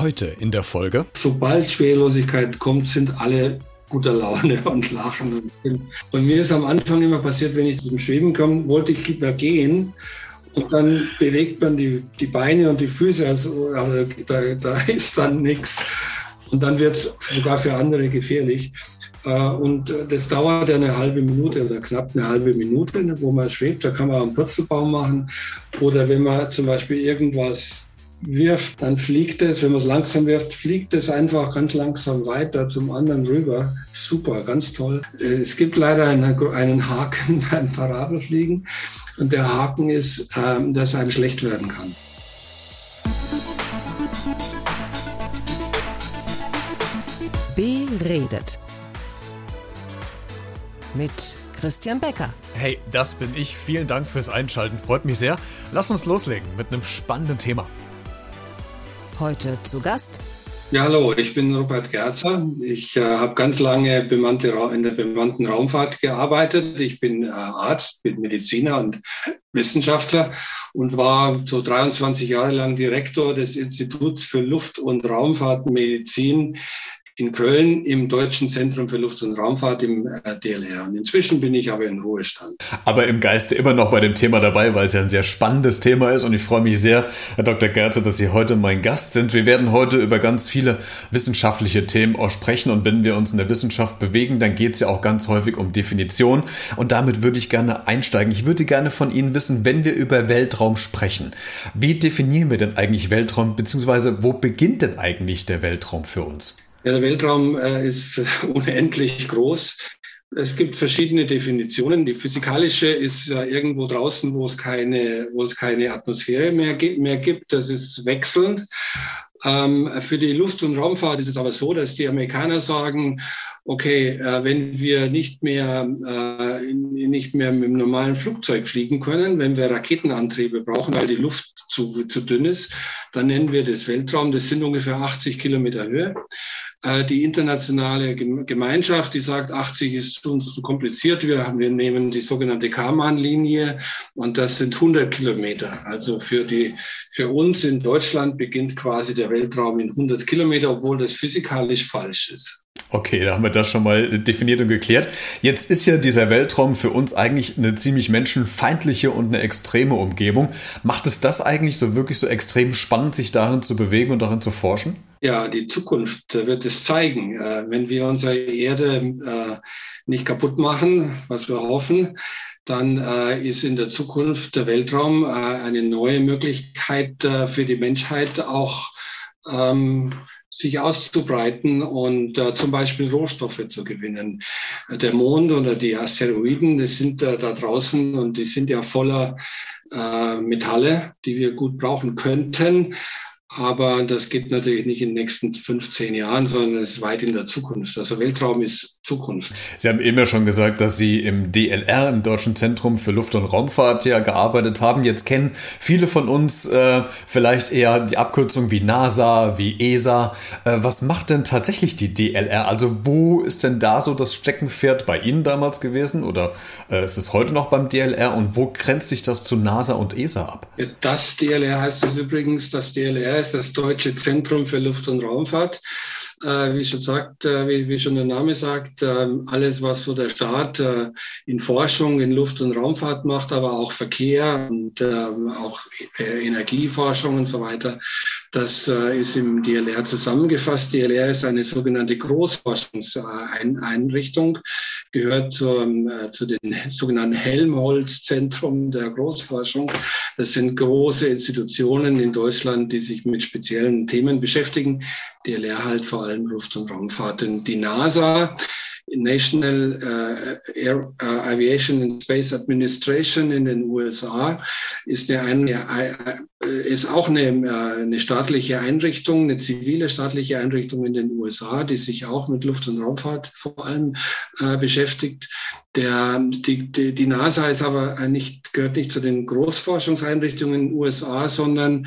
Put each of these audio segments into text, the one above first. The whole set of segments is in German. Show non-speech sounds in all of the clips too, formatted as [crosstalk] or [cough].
Heute in der Folge. Sobald Schwerelosigkeit kommt, sind alle guter Laune [laughs] und lachen. Und mir ist am Anfang immer passiert, wenn ich zum Schweben komme, wollte ich lieber gehen. Und dann bewegt man die, die Beine und die Füße, also, also da, da ist dann nichts. Und dann wird es sogar für andere gefährlich. Äh, und das dauert eine halbe Minute oder knapp eine halbe Minute, wo man schwebt. Da kann man einen Purzelbaum machen. Oder wenn man zum Beispiel irgendwas wirft, dann fliegt es, wenn man es langsam wirft, fliegt es einfach ganz langsam weiter zum anderen rüber. Super, ganz toll. Äh, es gibt leider einen, einen Haken [laughs] beim Parabelfliegen und der Haken ist, ähm, dass einem schlecht werden kann. Beredet mit Christian Becker. Hey, das bin ich. Vielen Dank fürs Einschalten. Freut mich sehr. Lass uns loslegen mit einem spannenden Thema. Heute zu Gast. Ja, hallo, ich bin Robert Gerzer. Ich äh, habe ganz lange bemannte, in der bemannten Raumfahrt gearbeitet. Ich bin äh, Arzt, bin Mediziner und Wissenschaftler und war so 23 Jahre lang Direktor des Instituts für Luft- und Raumfahrtmedizin in Köln im Deutschen Zentrum für Luft- und Raumfahrt im äh, DLR. Und inzwischen bin ich aber in Ruhestand. Aber im Geiste immer noch bei dem Thema dabei, weil es ja ein sehr spannendes Thema ist. Und ich freue mich sehr, Herr Dr. Gerze, dass Sie heute mein Gast sind. Wir werden heute über ganz viele wissenschaftliche Themen auch sprechen. Und wenn wir uns in der Wissenschaft bewegen, dann geht es ja auch ganz häufig um Definition. Und damit würde ich gerne einsteigen. Ich würde gerne von Ihnen wissen, wenn wir über Weltraum sprechen, wie definieren wir denn eigentlich Weltraum, beziehungsweise wo beginnt denn eigentlich der Weltraum für uns? Ja, der Weltraum äh, ist [laughs] unendlich groß. Es gibt verschiedene Definitionen. Die physikalische ist äh, irgendwo draußen, wo es keine, wo es keine Atmosphäre mehr, mehr gibt. Das ist wechselnd. Ähm, für die Luft- und Raumfahrt ist es aber so, dass die Amerikaner sagen, okay, äh, wenn wir nicht mehr, äh, nicht mehr mit dem normalen Flugzeug fliegen können, wenn wir Raketenantriebe brauchen, weil die Luft zu, zu dünn ist, dann nennen wir das Weltraum. Das sind ungefähr 80 Kilometer Höhe. Äh, die internationale Gemeinschaft, die sagt, 80 ist uns zu kompliziert. Wir, wir nehmen die sogenannte Karman-Linie und das sind 100 Kilometer. Also für, die, für uns in Deutschland beginnt quasi der Weltraum in 100 Kilometer, obwohl das physikalisch falsch ist. Okay, da haben wir das schon mal definiert und geklärt. Jetzt ist ja dieser Weltraum für uns eigentlich eine ziemlich menschenfeindliche und eine extreme Umgebung. Macht es das eigentlich so wirklich so extrem spannend, sich darin zu bewegen und darin zu forschen? Ja, die Zukunft wird es zeigen. Äh, wenn wir unsere Erde äh, nicht kaputt machen, was wir hoffen, dann äh, ist in der Zukunft der Weltraum eine neue Möglichkeit für die Menschheit auch ähm, sich auszubreiten und äh, zum Beispiel Rohstoffe zu gewinnen. Der Mond oder die Asteroiden, die sind äh, da draußen und die sind ja voller äh, Metalle, die wir gut brauchen könnten. Aber das geht natürlich nicht in den nächsten 15 Jahren, sondern es ist weit in der Zukunft. Also Weltraum ist Zukunft. Sie haben eben ja schon gesagt, dass Sie im DLR, im Deutschen Zentrum für Luft- und Raumfahrt, ja gearbeitet haben. Jetzt kennen viele von uns äh, vielleicht eher die Abkürzung wie NASA, wie ESA. Äh, was macht denn tatsächlich die DLR? Also wo ist denn da so das Steckenpferd bei Ihnen damals gewesen? Oder äh, ist es heute noch beim DLR? Und wo grenzt sich das zu NASA und ESA ab? Das DLR heißt es übrigens, das DLR ist das Deutsche Zentrum für Luft- und Raumfahrt. Äh, wie schon sagt, äh, wie, schon der Name sagt, äh, alles, was so der Staat äh, in Forschung, in Luft- und Raumfahrt macht, aber auch Verkehr und ähm, auch Energieforschung und so weiter, das äh, ist im DLR zusammengefasst. DLR ist eine sogenannte Großforschungseinrichtung, gehört zur, zu den sogenannten Helmholtz-Zentrum der Großforschung. Das sind große Institutionen in Deutschland, die sich mit speziellen Themen beschäftigen. DLR halt vor allem Luft- und Raumfahrt. Und die NASA National uh, Air, Aviation and Space Administration in den USA ist, eine, ist auch eine, äh, eine staatliche Einrichtung, eine zivile staatliche Einrichtung in den USA, die sich auch mit Luft- und Raumfahrt vor allem äh, beschäftigt. Der, die, die, die NASA ist aber nicht, gehört nicht zu den Großforschungseinrichtungen in den USA, sondern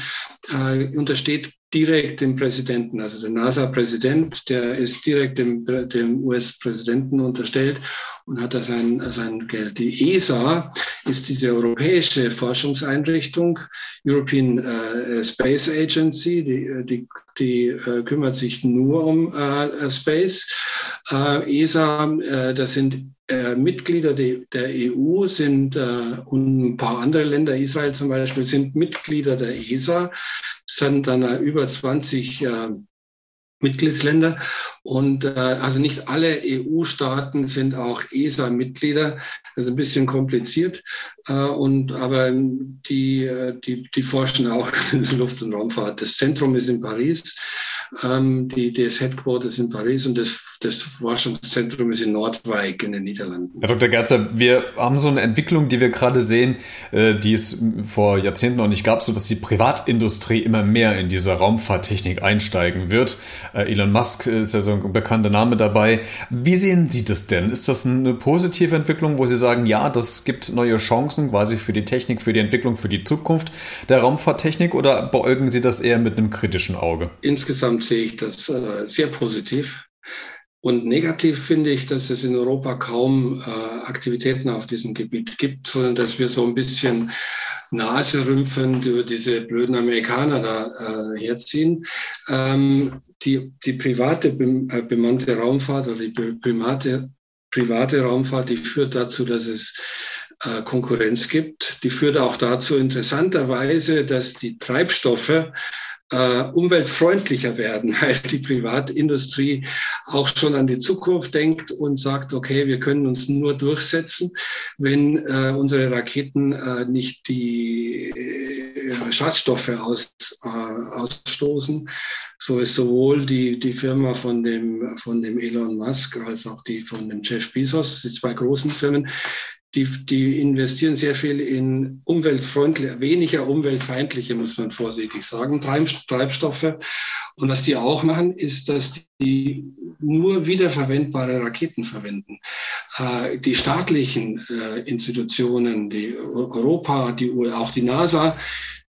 äh, untersteht direkt dem Präsidenten, also der NASA-Präsident, der ist direkt dem, dem US-Präsidenten unterstellt und hat da sein, sein Geld. Die ESA ist diese europäische Forschungseinrichtung, European äh, Space Agency, die, die, die äh, kümmert sich nur um äh, Space. Äh, ESA, äh, das sind äh, Mitglieder de, der EU, sind und ein paar andere Länder, Israel zum Beispiel, sind Mitglieder der ESA, sind dann über 20 Mitgliedsländer. Und äh, also nicht alle EU-Staaten sind auch ESA-Mitglieder. Das ist ein bisschen kompliziert. Äh, und, aber die, äh, die, die forschen auch [laughs] in Luft- und Raumfahrt. Das Zentrum ist in Paris. Ähm, die, das Headquarter ist in Paris und das, das Forschungszentrum ist in Nordwijk in den Niederlanden. Herr Dr. Gerzer, wir haben so eine Entwicklung, die wir gerade sehen, äh, die es vor Jahrzehnten noch nicht gab, so dass die Privatindustrie immer mehr in diese Raumfahrttechnik einsteigen wird. Äh, Elon Musk ist ja so ein bekannter Name dabei. Wie sehen Sie das denn? Ist das eine positive Entwicklung, wo Sie sagen, ja, das gibt neue Chancen quasi für die Technik, für die Entwicklung, für die Zukunft der Raumfahrttechnik oder beäugen Sie das eher mit einem kritischen Auge? Insgesamt sehe ich das äh, sehr positiv. Und negativ finde ich, dass es in Europa kaum äh, Aktivitäten auf diesem Gebiet gibt, sondern dass wir so ein bisschen Nase rümpfend über diese blöden Amerikaner da äh, herziehen. Ähm, die, die private äh, bemannte Raumfahrt oder die private, private Raumfahrt, die führt dazu, dass es äh, Konkurrenz gibt. Die führt auch dazu interessanterweise, dass die Treibstoffe äh, umweltfreundlicher werden, [laughs] weil die Privatindustrie auch schon an die Zukunft denkt und sagt, okay, wir können uns nur durchsetzen, wenn äh, unsere Raketen äh, nicht die äh, Schadstoffe aus, äh, ausstoßen. So ist sowohl die, die Firma von dem, von dem Elon Musk als auch die von dem Jeff Bezos, die zwei großen Firmen, die, die investieren sehr viel in umweltfreundliche, weniger umweltfeindliche, muss man vorsichtig sagen, Treibstoffe. Und was die auch machen, ist, dass die nur wiederverwendbare Raketen verwenden. Äh, die staatlichen äh, Institutionen, die Europa, die, auch die NASA,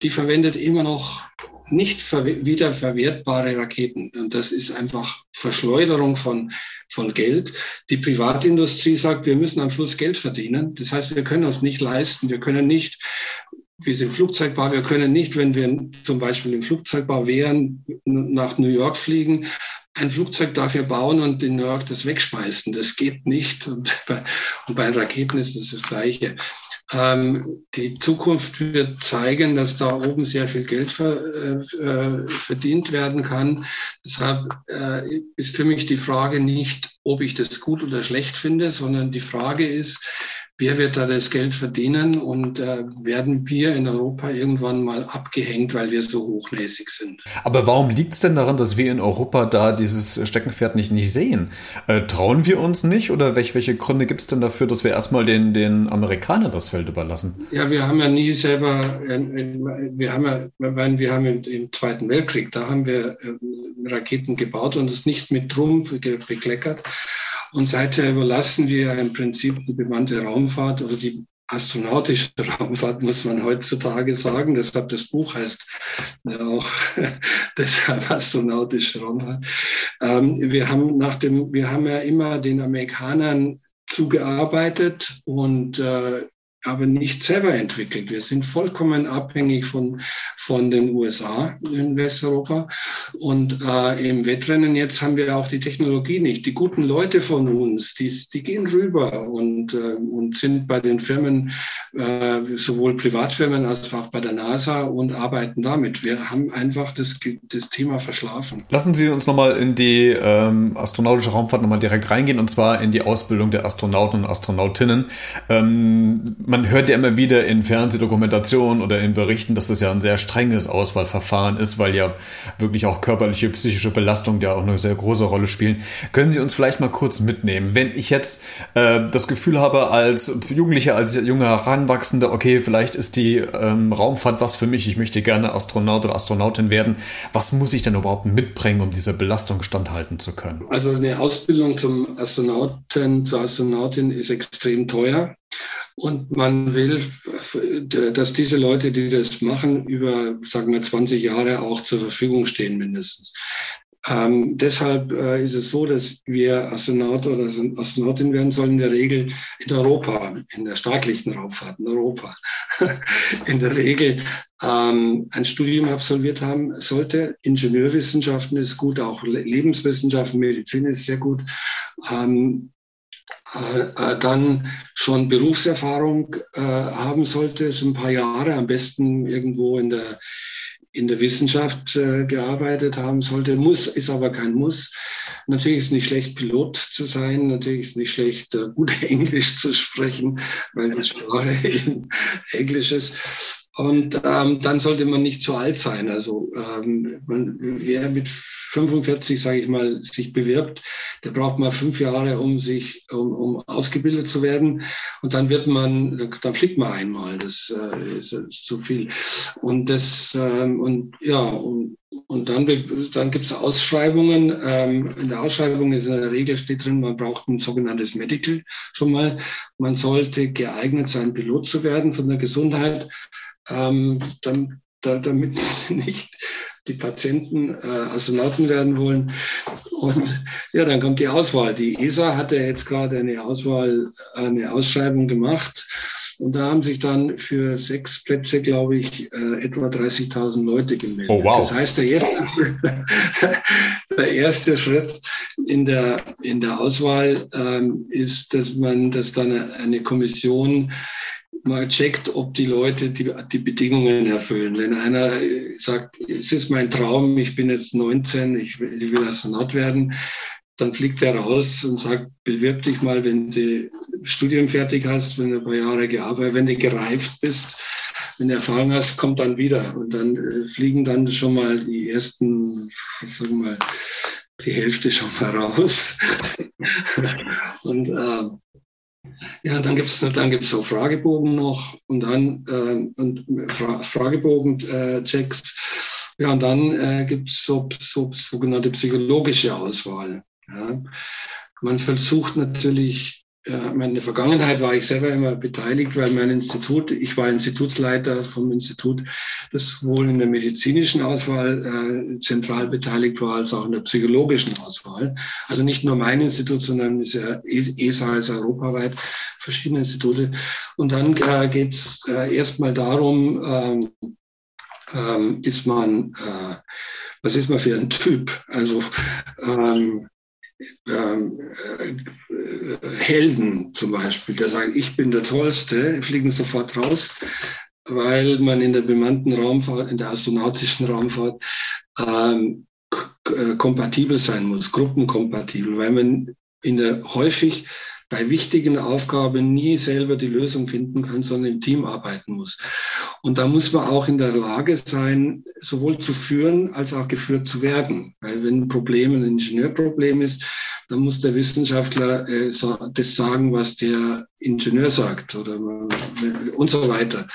die verwendet immer noch nicht wiederverwertbare Raketen. Und das ist einfach Verschleuderung von, von Geld. Die Privatindustrie sagt, wir müssen am Schluss Geld verdienen. Das heißt, wir können uns nicht leisten, wir können nicht wir sind Flugzeugbau, wir können nicht, wenn wir zum Beispiel im Flugzeugbau wären, nach New York fliegen. Ein Flugzeug darf ja bauen und in New York das wegschmeißen. Das geht nicht. Und [laughs] bei, und bei Raketen ist es das Gleiche. Ähm, die Zukunft wird zeigen, dass da oben sehr viel Geld ver, äh, verdient werden kann. Deshalb äh, ist für mich die Frage nicht, ob ich das gut oder schlecht finde, sondern die Frage ist, wer wird da das Geld verdienen und äh, werden wir in Europa irgendwann mal abgehängt, weil wir so hochnäsig sind. Aber warum liegt es denn daran, dass wir in Europa da dieses Steckenpferd nicht, nicht sehen? Äh, trauen wir uns nicht oder welche, welche Gründe gibt es denn dafür, dass wir erstmal den, den Amerikanern das Feld überlassen? Ja, wir haben ja nie selber, äh, wir haben ja, wir haben im, im Zweiten Weltkrieg, da haben wir äh, Raketen gebaut und es nicht mit Trumpf bekleckert. Und seither überlassen wir im Prinzip die bemannte Raumfahrt oder die astronautische [laughs] Raumfahrt, muss man heutzutage sagen. Deshalb das Buch heißt ja auch [laughs] deshalb astronautische Raumfahrt. Ähm, wir haben nach dem, wir haben ja immer den Amerikanern zugearbeitet und äh, aber nicht selber entwickelt. Wir sind vollkommen abhängig von, von den USA in Westeuropa. Und äh, im Wettrennen jetzt haben wir auch die Technologie nicht. Die guten Leute von uns, die, die gehen rüber und, äh, und sind bei den Firmen, äh, sowohl Privatfirmen als auch bei der NASA und arbeiten damit. Wir haben einfach das, das Thema verschlafen. Lassen Sie uns nochmal in die ähm, astronautische Raumfahrt nochmal direkt reingehen, und zwar in die Ausbildung der Astronauten und Astronautinnen. Ähm, man hört ja immer wieder in Fernsehdokumentationen oder in Berichten, dass das ja ein sehr strenges Auswahlverfahren ist, weil ja wirklich auch körperliche, psychische Belastung ja auch eine sehr große Rolle spielen. Können Sie uns vielleicht mal kurz mitnehmen, wenn ich jetzt äh, das Gefühl habe, als Jugendlicher, als junger Heranwachsender, okay, vielleicht ist die ähm, Raumfahrt was für mich, ich möchte gerne Astronaut oder Astronautin werden, was muss ich denn überhaupt mitbringen, um dieser Belastung standhalten zu können? Also eine Ausbildung zum Astronauten, zur Astronautin ist extrem teuer. Und man will, dass diese Leute, die das machen, über, sagen wir, 20 Jahre auch zur Verfügung stehen mindestens. Ähm, deshalb äh, ist es so, dass wir Astronaut oder Astronautin werden sollen in der Regel in Europa, in der staatlichen Raumfahrt in Europa, [laughs] in der Regel ähm, ein Studium absolviert haben sollte. Ingenieurwissenschaften ist gut, auch Lebenswissenschaften, Medizin ist sehr gut. Ähm, äh, äh, dann schon Berufserfahrung äh, haben sollte, so ein paar Jahre, am besten irgendwo in der in der Wissenschaft äh, gearbeitet haben sollte. Muss, ist aber kein Muss. Natürlich ist es nicht schlecht, Pilot zu sein. Natürlich ist es nicht schlecht, äh, gut [laughs] Englisch zu sprechen, weil die Sprache eben [laughs] Englisch ist. Und ähm, dann sollte man nicht zu alt sein. Also ähm, man, wer mit 45, sage ich mal, sich bewirbt, der braucht mal fünf Jahre, um sich, um, um ausgebildet zu werden. Und dann wird man, dann fliegt man einmal. Das äh, ist, zu viel. Und das ähm, und ja und und dann, dann gibt es Ausschreibungen. Ähm, in der Ausschreibung ist in der Regel steht drin, man braucht ein sogenanntes Medical schon mal. Man sollte geeignet sein, Pilot zu werden von der Gesundheit ähm, dann, da, damit [laughs] nicht die Patienten äh, Astronauten werden wollen. Und ja, dann kommt die Auswahl. Die ESA hatte jetzt gerade eine Auswahl, eine Ausschreibung gemacht. Und da haben sich dann für sechs Plätze, glaube ich, äh, etwa 30.000 Leute gemeldet. Oh, wow. Das heißt, der erste, [laughs] der erste Schritt in der, in der Auswahl ähm, ist, dass man, dass dann eine Kommission mal checkt, ob die Leute die, die Bedingungen erfüllen. Wenn einer sagt, es ist mein Traum, ich bin jetzt 19, ich will, ich will Astronaut werden, dann fliegt er raus und sagt, bewirb dich mal, wenn du Studium fertig hast, wenn du ein paar Jahre gearbeitet, wenn du gereift bist, wenn du Erfahrung hast, kommt dann wieder. Und dann äh, fliegen dann schon mal die ersten, sagen wir mal, die Hälfte schon mal raus. [laughs] und äh, ja, dann gibt es dann gibt's so Fragebogen noch und dann äh, und Fra Fragebogen-Checks. Äh, ja, und dann äh, gibt es so, so, sogenannte psychologische Auswahl. Ja. Man versucht natürlich ja, meine Vergangenheit war ich selber immer beteiligt, weil mein Institut, ich war Institutsleiter vom Institut, das sowohl in der medizinischen Auswahl äh, zentral beteiligt war, als auch in der psychologischen Auswahl. Also nicht nur mein Institut, sondern ist ja, ESA ist europaweit verschiedene Institute. Und dann äh, geht es äh, erstmal darum, ähm, ähm, ist man, äh, was ist man für ein Typ? Also ähm, äh, Helden zum Beispiel, der sagen, ich bin der Tollste, fliegen sofort raus, weil man in der bemannten Raumfahrt, in der astronautischen Raumfahrt ähm, äh, kompatibel sein muss, gruppenkompatibel, weil man in der häufig bei wichtigen Aufgaben nie selber die Lösung finden kann, sondern im Team arbeiten muss. Und da muss man auch in der Lage sein, sowohl zu führen als auch geführt zu werden. Weil wenn ein Problem ein Ingenieurproblem ist, dann muss der Wissenschaftler äh, das sagen, was der Ingenieur sagt oder und so weiter.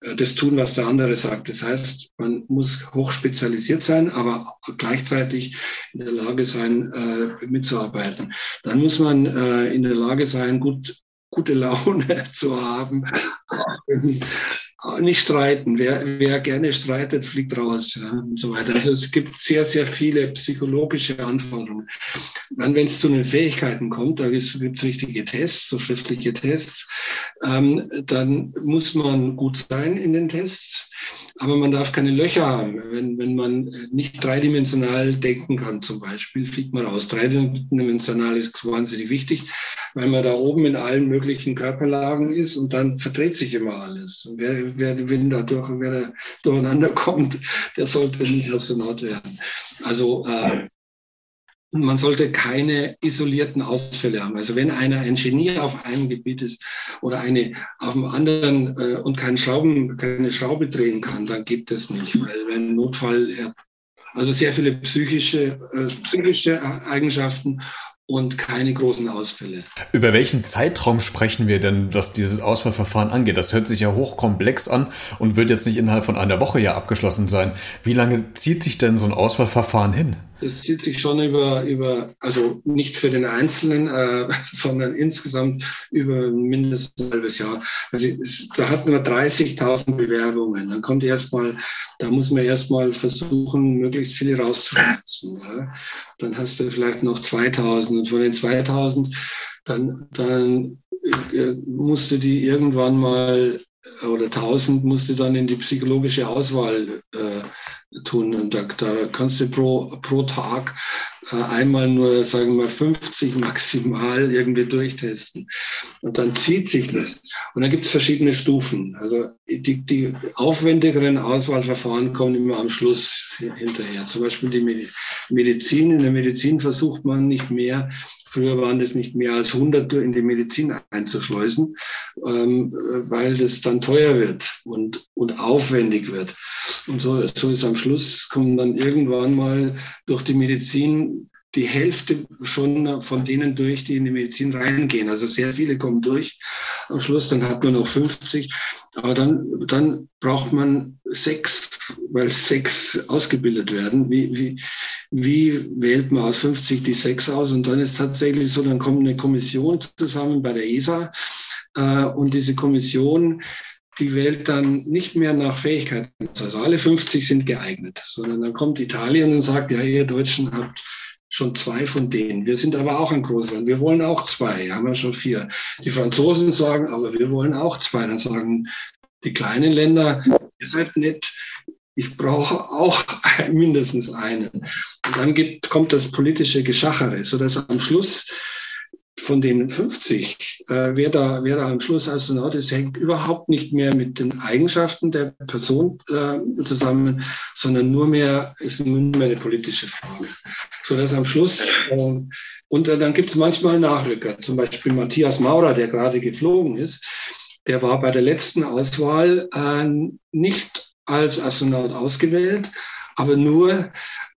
Äh, das tun, was der andere sagt. Das heißt, man muss hochspezialisiert sein, aber gleichzeitig in der Lage sein, äh, mitzuarbeiten. Dann muss man in der Lage sein, gut gute Laune [laughs] zu haben, nicht streiten. Wer, wer gerne streitet, fliegt raus ja, und so weiter. Also es gibt sehr, sehr viele psychologische Anforderungen. Dann, wenn es zu den Fähigkeiten kommt, da gibt es richtige Tests, so schriftliche Tests, ähm, dann muss man gut sein in den Tests, aber man darf keine Löcher haben. Wenn, wenn man nicht dreidimensional denken kann, zum Beispiel, fliegt man raus. Dreidimensional ist wahnsinnig wichtig, weil man da oben in allen möglichen Körperlagen ist und dann verdreht sich immer alles. Wer, wer, wenn da durch, wer da durcheinander [laughs] kommt, der sollte nicht Astronaut werden. Also äh, man sollte keine isolierten Ausfälle haben. Also wenn einer ein Genie auf einem Gebiet ist oder eine auf dem anderen äh, und keine Schrauben, keine Schraube drehen kann, dann geht das nicht, weil wenn Notfall, also sehr viele psychische, äh, psychische Eigenschaften und keine großen Ausfälle. Über welchen Zeitraum sprechen wir denn, was dieses Auswahlverfahren angeht? Das hört sich ja hochkomplex an und wird jetzt nicht innerhalb von einer Woche ja abgeschlossen sein. Wie lange zieht sich denn so ein Auswahlverfahren hin? Das zieht sich schon über, über also nicht für den Einzelnen, äh, [laughs] sondern insgesamt über mindestens ein halbes Jahr. Also, da hatten wir 30.000 Bewerbungen. Dann kommt erstmal, da muss man erstmal versuchen, möglichst viele rauszuschätzen. Ja. Dann hast du vielleicht noch 2.000 und von den 2.000 dann, dann äh, musste die irgendwann mal oder 1000 musste dann in die psychologische Auswahl äh, tun. Und da, da kannst du pro, pro Tag einmal nur, sagen wir, 50 maximal irgendwie durchtesten. Und dann zieht sich das. Und dann gibt es verschiedene Stufen. Also die, die aufwendigeren Auswahlverfahren kommen immer am Schluss hinterher. Zum Beispiel die Medizin. In der Medizin versucht man nicht mehr Früher waren es nicht mehr als 100 in die Medizin einzuschleusen, ähm, weil das dann teuer wird und, und aufwendig wird. Und so, so ist am Schluss, kommen dann irgendwann mal durch die Medizin die Hälfte schon von denen durch, die in die Medizin reingehen. Also sehr viele kommen durch. Am Schluss dann hat man noch 50. Aber dann, dann braucht man sechs, weil sechs ausgebildet werden. Wie, wie, wie wählt man aus 50 die sechs aus? Und dann ist tatsächlich so, dann kommt eine Kommission zusammen bei der ESA. Äh, und diese Kommission, die wählt dann nicht mehr nach Fähigkeiten. Also alle 50 sind geeignet, sondern dann kommt Italien und sagt, ja, ihr Deutschen habt schon zwei von denen. Wir sind aber auch ein Großland. Wir wollen auch zwei. Haben wir schon vier. Die Franzosen sagen, aber wir wollen auch zwei. Dann sagen die kleinen Länder, ihr seid nett. Ich brauche auch [laughs] mindestens einen. Und dann gibt, kommt das politische Geschachere, sodass am Schluss von den 50, äh, wer, da, wer da am Schluss Astronaut ist, hängt überhaupt nicht mehr mit den Eigenschaften der Person äh, zusammen, sondern nur mehr, ist nur mehr eine politische Frage. So dass am Schluss, äh, und dann gibt es manchmal Nachrücker, zum Beispiel Matthias Maurer, der gerade geflogen ist, der war bei der letzten Auswahl äh, nicht als Astronaut ausgewählt, aber nur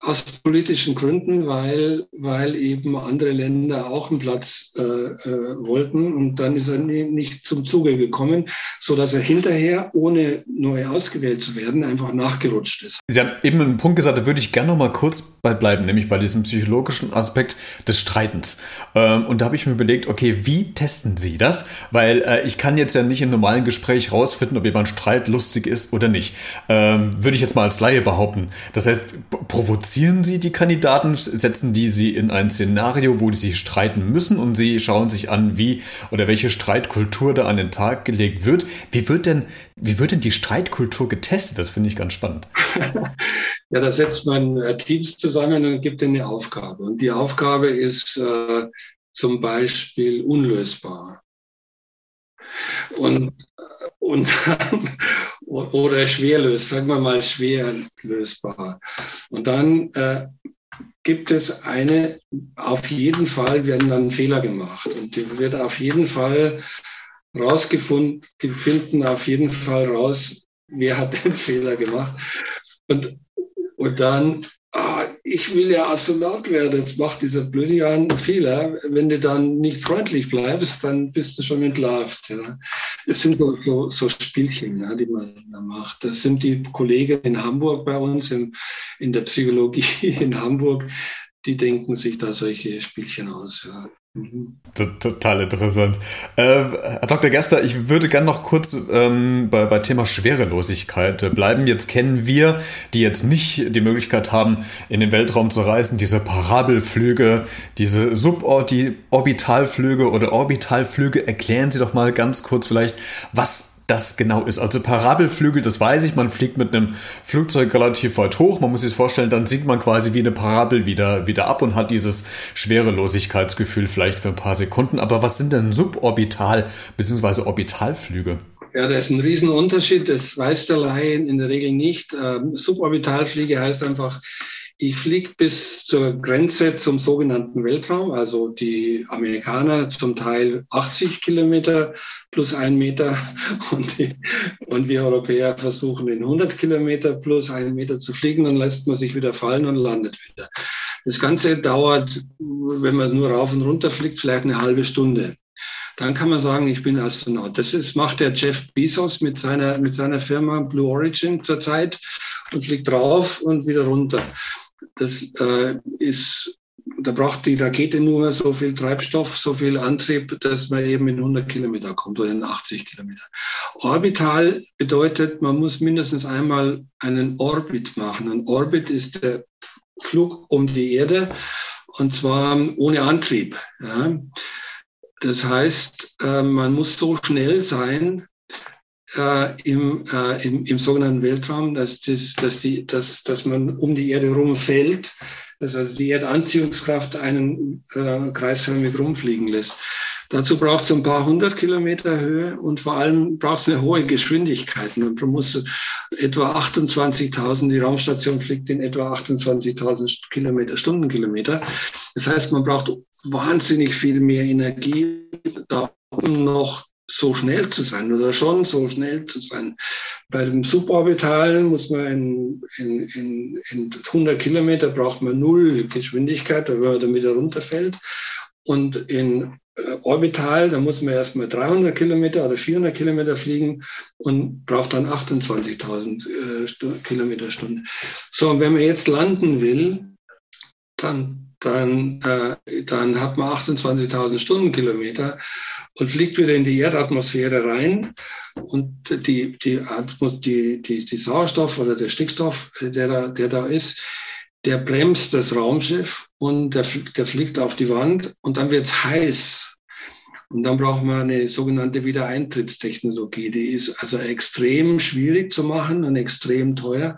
aus politischen Gründen, weil, weil eben andere Länder auch einen Platz äh, äh, wollten und dann ist er nicht zum Zuge gekommen, so dass er hinterher, ohne neu ausgewählt zu werden, einfach nachgerutscht ist. Sie haben eben einen Punkt gesagt, da würde ich gerne noch mal kurz bei bleiben, nämlich bei diesem psychologischen Aspekt des Streitens. Ähm, und da habe ich mir überlegt, okay, wie testen Sie das? Weil äh, ich kann jetzt ja nicht im normalen Gespräch rausfinden, ob jemand Streit lustig ist oder nicht. Ähm, würde ich jetzt mal als Laie behaupten. Das heißt, provozieren Platzieren Sie die Kandidaten, setzen die sie in ein Szenario, wo die sich streiten müssen und Sie schauen sich an, wie oder welche Streitkultur da an den Tag gelegt wird. Wie wird denn, wie wird denn die Streitkultur getestet? Das finde ich ganz spannend. [laughs] ja, da setzt man äh, Teams zusammen und gibt ihnen eine Aufgabe. Und die Aufgabe ist äh, zum Beispiel unlösbar. Und, und, [laughs] oder schwer löst, sagen wir mal schwer lösbar. Und dann äh, gibt es eine, auf jeden Fall werden dann Fehler gemacht und die wird auf jeden Fall rausgefunden, die finden auf jeden Fall raus, wer hat den [laughs] Fehler gemacht. Und, und dann ah, ich will ja Astronaut werden, jetzt macht dieser blöde Jan einen Fehler. Wenn du dann nicht freundlich bleibst, dann bist du schon entlarvt. Ja. Das sind so, so, so Spielchen, ja, die man da macht. Das sind die Kollegen in Hamburg bei uns, in, in der Psychologie [laughs] in Hamburg, die denken sich da solche Spielchen aus. Ja. Total interessant. Äh, Herr Dr. Gester, ich würde gerne noch kurz ähm, bei, bei Thema Schwerelosigkeit äh, bleiben. Jetzt kennen wir, die jetzt nicht die Möglichkeit haben, in den Weltraum zu reisen, diese Parabelflüge, diese Suborbitalflüge oder Orbitalflüge. Erklären Sie doch mal ganz kurz vielleicht, was das genau ist. Also Parabelflügel, das weiß ich, man fliegt mit einem Flugzeug relativ weit hoch, man muss sich vorstellen, dann sinkt man quasi wie eine Parabel wieder, wieder ab und hat dieses Schwerelosigkeitsgefühl vielleicht für ein paar Sekunden. Aber was sind denn Suborbital- bzw. Orbitalflüge? Ja, das ist ein Riesenunterschied, das weiß der Laie in der Regel nicht. Ähm, Suborbitalfliege heißt einfach, ich fliege bis zur Grenze zum sogenannten Weltraum, also die Amerikaner zum Teil 80 Kilometer plus ein Meter [laughs] und, die, und wir Europäer versuchen in 100 Kilometer plus einen Meter zu fliegen, dann lässt man sich wieder fallen und landet wieder. Das Ganze dauert, wenn man nur rauf und runter fliegt, vielleicht eine halbe Stunde dann kann man sagen, ich bin Astronaut. Das ist, macht der Jeff Bezos mit seiner, mit seiner Firma Blue Origin zurzeit und fliegt drauf und wieder runter. Das äh, ist da braucht die Rakete nur so viel Treibstoff, so viel Antrieb, dass man eben in 100 Kilometer kommt oder in 80 Kilometer. Orbital bedeutet, man muss mindestens einmal einen Orbit machen. Ein Orbit ist der Flug um die Erde und zwar ohne Antrieb. Ja. Das heißt, äh, man muss so schnell sein, äh, im, äh, im, im sogenannten Weltraum, dass, das, dass, die, dass, dass man um die Erde rumfällt, dass also die Erdanziehungskraft einen äh, kreisförmig rumfliegen lässt. Dazu braucht es ein paar hundert Kilometer Höhe und vor allem braucht es eine hohe Geschwindigkeit. Man muss etwa 28.000, die Raumstation fliegt in etwa 28.000 Kilometer, Stundenkilometer. Das heißt, man braucht wahnsinnig viel mehr Energie, da um noch so schnell zu sein oder schon so schnell zu sein. Bei dem Suborbitalen muss man in, in, in, in 100 Kilometer braucht man null Geschwindigkeit, wenn man dann wieder runterfällt. Und in äh, Orbital, da muss man erstmal 300 Kilometer oder 400 Kilometer fliegen und braucht dann 28.000 äh, Kilometer Stunde. So, und wenn man jetzt landen will, dann, dann, äh, dann hat man 28.000 Stundenkilometer und fliegt wieder in die Erdatmosphäre rein. Und die, die, die, die, die Sauerstoff oder der Stickstoff, der da, der da ist, der bremst das Raumschiff und der, der fliegt auf die Wand und dann wird's heiß. Und dann braucht man eine sogenannte Wiedereintrittstechnologie. Die ist also extrem schwierig zu machen und extrem teuer.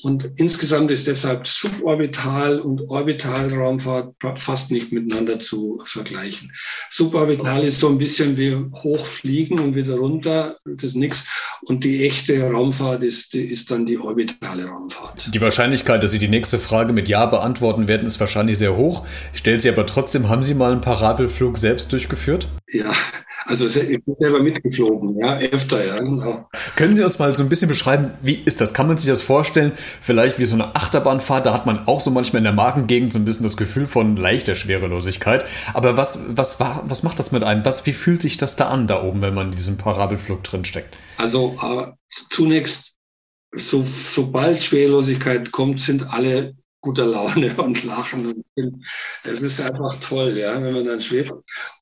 Und insgesamt ist deshalb Suborbital- und Orbitalraumfahrt fast nicht miteinander zu vergleichen. Suborbital ist so ein bisschen wie hochfliegen und wieder runter, das ist nichts. Und die echte Raumfahrt ist, ist dann die orbitale Raumfahrt. Die Wahrscheinlichkeit, dass Sie die nächste Frage mit Ja beantworten werden, ist wahrscheinlich sehr hoch. Stellt Sie aber trotzdem, haben Sie mal einen Parabelflug selbst durchgeführt? Ja, also ich bin selber mitgeflogen, ja, öfter, ja, genau. Können Sie uns mal so ein bisschen beschreiben, wie ist das? Kann man sich das vorstellen? Vielleicht wie so eine Achterbahnfahrt, da hat man auch so manchmal in der Markengegend so ein bisschen das Gefühl von leichter Schwerelosigkeit. Aber was, was, was macht das mit einem? Was, wie fühlt sich das da an, da oben, wenn man in diesem Parabelflug drinsteckt? Also äh, zunächst, so, sobald Schwerelosigkeit kommt, sind alle guter Laune [laughs] und lachen. Das ist einfach toll, ja, wenn man dann schwebt.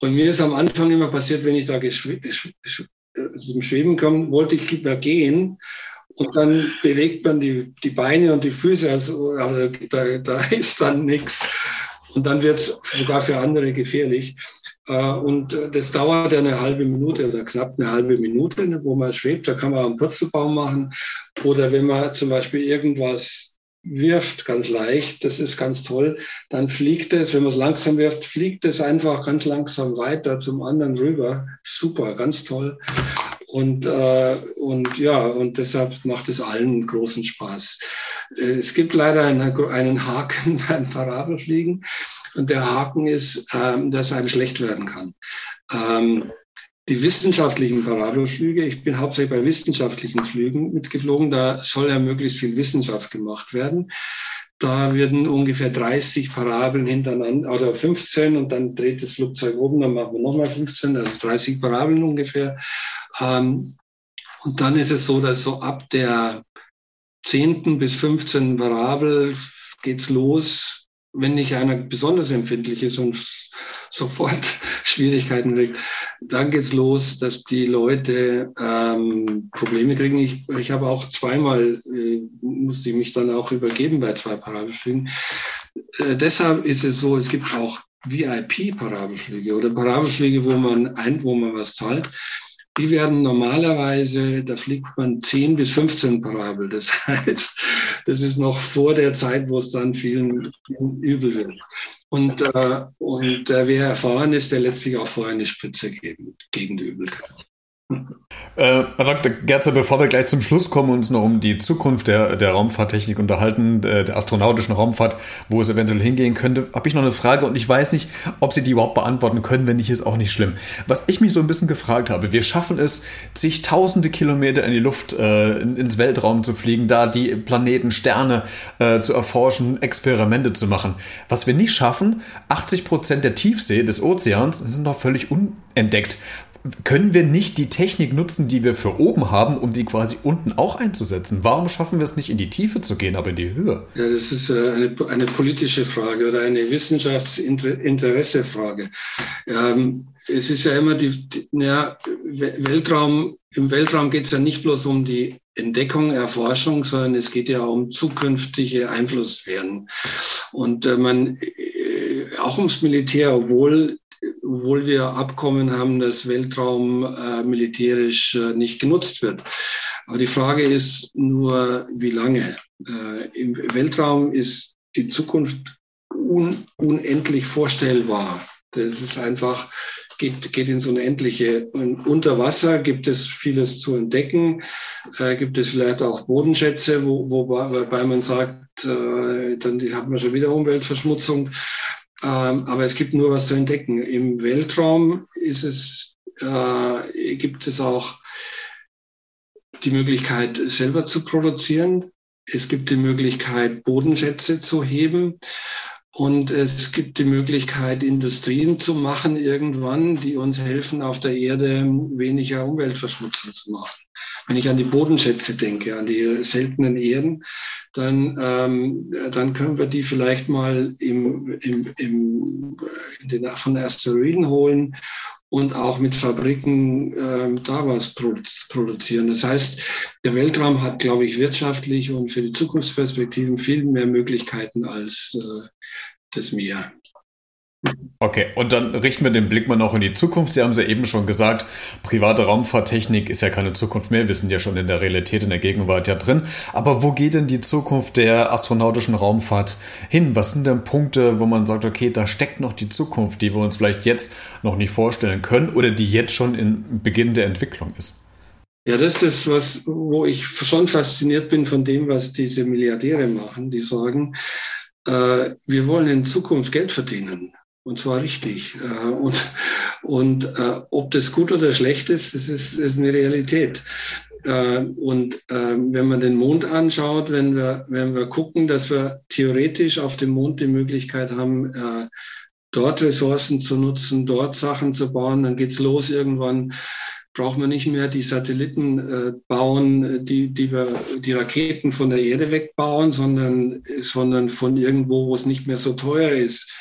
Und mir ist am Anfang immer passiert, wenn ich da zum Schweben komme, wollte ich mal gehen. Und dann bewegt man die, die Beine und die Füße, also da, da [laughs] ist dann nichts. Und dann wird es sogar für andere gefährlich. Äh, und das dauert eine halbe Minute oder knapp eine halbe Minute, wo man schwebt. Da kann man einen Purzelbaum machen. Oder wenn man zum Beispiel irgendwas wirft, ganz leicht, das ist ganz toll, dann fliegt es, wenn man es langsam wirft, fliegt es einfach ganz langsam weiter zum anderen rüber. Super, ganz toll. Und, äh, und ja, und deshalb macht es allen großen Spaß. Äh, es gibt leider einen, einen Haken [laughs] beim Parabelfliegen. Und der Haken ist, ähm, dass einem schlecht werden kann. Ähm, die wissenschaftlichen Parabelflüge, ich bin hauptsächlich bei wissenschaftlichen Flügen mitgeflogen, da soll ja möglichst viel Wissenschaft gemacht werden. Da werden ungefähr 30 Parabeln hintereinander oder 15 und dann dreht das Flugzeug oben, dann machen wir nochmal 15, also 30 Parabeln ungefähr. Ähm, und dann ist es so, dass so ab der 10. bis 15. Parabel geht's los, wenn nicht einer besonders empfindlich ist und sofort [laughs] Schwierigkeiten kriegt, dann geht's los, dass die Leute ähm, Probleme kriegen. Ich, ich habe auch zweimal, äh, musste ich mich dann auch übergeben bei zwei Parabelflügen. Äh, deshalb ist es so, es gibt auch VIP-Parabelflüge oder Parabelflüge, wo man ein, wo man was zahlt. Die werden normalerweise, da fliegt man 10 bis 15 Parabel. Das [laughs] heißt, das ist noch vor der Zeit, wo es dann vielen, übel wird. Und, äh, und äh, wer erfahren ist, der lässt sich auch vorher eine Spritze geben gegen die Übelkeit. Äh, Dr. Gerzer, bevor wir gleich zum Schluss kommen und uns noch um die Zukunft der, der Raumfahrttechnik unterhalten, äh, der astronautischen Raumfahrt, wo es eventuell hingehen könnte, habe ich noch eine Frage und ich weiß nicht, ob Sie die überhaupt beantworten können. Wenn nicht, ist auch nicht schlimm. Was ich mich so ein bisschen gefragt habe, wir schaffen es, zigtausende Kilometer in die Luft, äh, ins Weltraum zu fliegen, da die Planeten, Sterne äh, zu erforschen, Experimente zu machen. Was wir nicht schaffen, 80 Prozent der Tiefsee des Ozeans sind noch völlig unentdeckt. Können wir nicht die Technik nutzen, die wir für oben haben, um die quasi unten auch einzusetzen? Warum schaffen wir es nicht in die Tiefe zu gehen, aber in die Höhe? Ja, das ist äh, eine, eine politische Frage oder eine Wissenschaftsinteressefrage. Ähm, es ist ja immer die, die ja, Weltraum, im Weltraum geht es ja nicht bloß um die Entdeckung, Erforschung, sondern es geht ja um zukünftige Einflusssphären. Und äh, man, äh, auch ums Militär, obwohl obwohl wir Abkommen haben, dass Weltraum äh, militärisch äh, nicht genutzt wird. Aber die Frage ist nur, wie lange. Äh, Im Weltraum ist die Zukunft un unendlich vorstellbar. Das ist einfach, geht, geht ins Unendliche. Und unter Wasser gibt es vieles zu entdecken, äh, gibt es vielleicht auch Bodenschätze, wo, wobei man sagt, äh, dann hat man schon wieder Umweltverschmutzung. Ähm, aber es gibt nur was zu entdecken. Im Weltraum ist es, äh, gibt es auch die Möglichkeit, selber zu produzieren. Es gibt die Möglichkeit, Bodenschätze zu heben. Und es gibt die Möglichkeit, Industrien zu machen irgendwann, die uns helfen, auf der Erde weniger Umweltverschmutzung zu machen. Wenn ich an die Bodenschätze denke, an die seltenen Erden, dann, ähm, dann können wir die vielleicht mal im, im, im, den, von Asteroiden holen und auch mit Fabriken ähm, da was produzieren. Das heißt, der Weltraum hat, glaube ich, wirtschaftlich und für die Zukunftsperspektiven viel mehr Möglichkeiten als äh, das Meer. Okay, und dann richten wir den Blick mal noch in die Zukunft. Sie haben es ja eben schon gesagt, private Raumfahrttechnik ist ja keine Zukunft mehr. Wir sind ja schon in der Realität, in der Gegenwart ja drin. Aber wo geht denn die Zukunft der astronautischen Raumfahrt hin? Was sind denn Punkte, wo man sagt, okay, da steckt noch die Zukunft, die wir uns vielleicht jetzt noch nicht vorstellen können oder die jetzt schon in Beginn der Entwicklung ist? Ja, das ist das, was, wo ich schon fasziniert bin von dem, was diese Milliardäre machen. Die sagen, äh, wir wollen in Zukunft Geld verdienen. Und zwar richtig. Äh, und und äh, ob das gut oder schlecht ist, das ist, ist eine Realität. Äh, und wenn man den Mond anschaut, wenn wir, wenn wir gucken, dass wir theoretisch auf dem Mond die Möglichkeit haben, dort Ressourcen zu nutzen, dort Sachen zu bauen, dann geht's los irgendwann braucht man nicht mehr die Satelliten bauen, die, die wir die Raketen von der Erde wegbauen, sondern, sondern von irgendwo, wo es nicht mehr so teuer ist,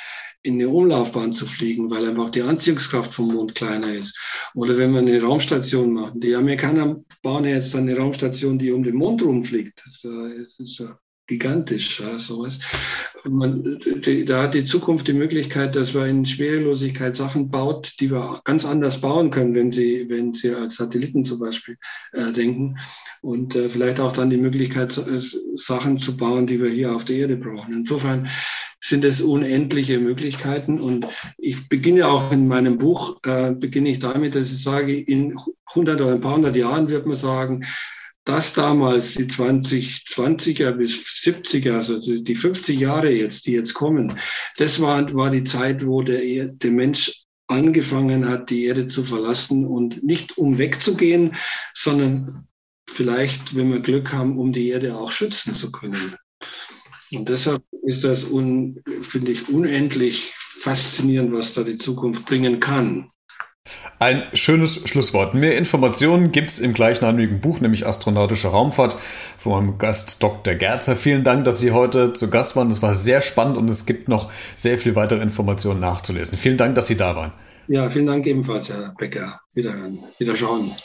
in eine Umlaufbahn zu fliegen, weil einfach die Anziehungskraft vom Mond kleiner ist. Oder wenn wir eine Raumstation machen. Die Amerikaner bauen ja jetzt dann eine Raumstation, die um den Mond rumfliegt. Das ist ja gigantisch, ja, sowas. Man, die, da hat die Zukunft die Möglichkeit, dass man in Schwerelosigkeit Sachen baut, die wir ganz anders bauen können, wenn sie, wenn sie als Satelliten zum Beispiel äh, denken. Und äh, vielleicht auch dann die Möglichkeit, äh, Sachen zu bauen, die wir hier auf der Erde brauchen. Insofern sind es unendliche Möglichkeiten. Und ich beginne auch in meinem Buch, äh, beginne ich damit, dass ich sage, in 100 oder ein paar hundert Jahren wird man sagen, das damals, die 2020er bis 70er, also die 50 Jahre jetzt, die jetzt kommen, das war, war die Zeit, wo der, der Mensch angefangen hat, die Erde zu verlassen und nicht um wegzugehen, sondern vielleicht, wenn wir Glück haben, um die Erde auch schützen zu können. Und deshalb ist das, finde ich, unendlich faszinierend, was da die Zukunft bringen kann. Ein schönes Schlusswort. Mehr Informationen gibt es im gleichnamigen Buch, nämlich Astronautische Raumfahrt, von meinem Gast Dr. Gerzer. Vielen Dank, dass Sie heute zu Gast waren. Das war sehr spannend und es gibt noch sehr viel weitere Informationen nachzulesen. Vielen Dank, dass Sie da waren. Ja, vielen Dank ebenfalls, Herr Becker. Wiederhören, wiederschauen.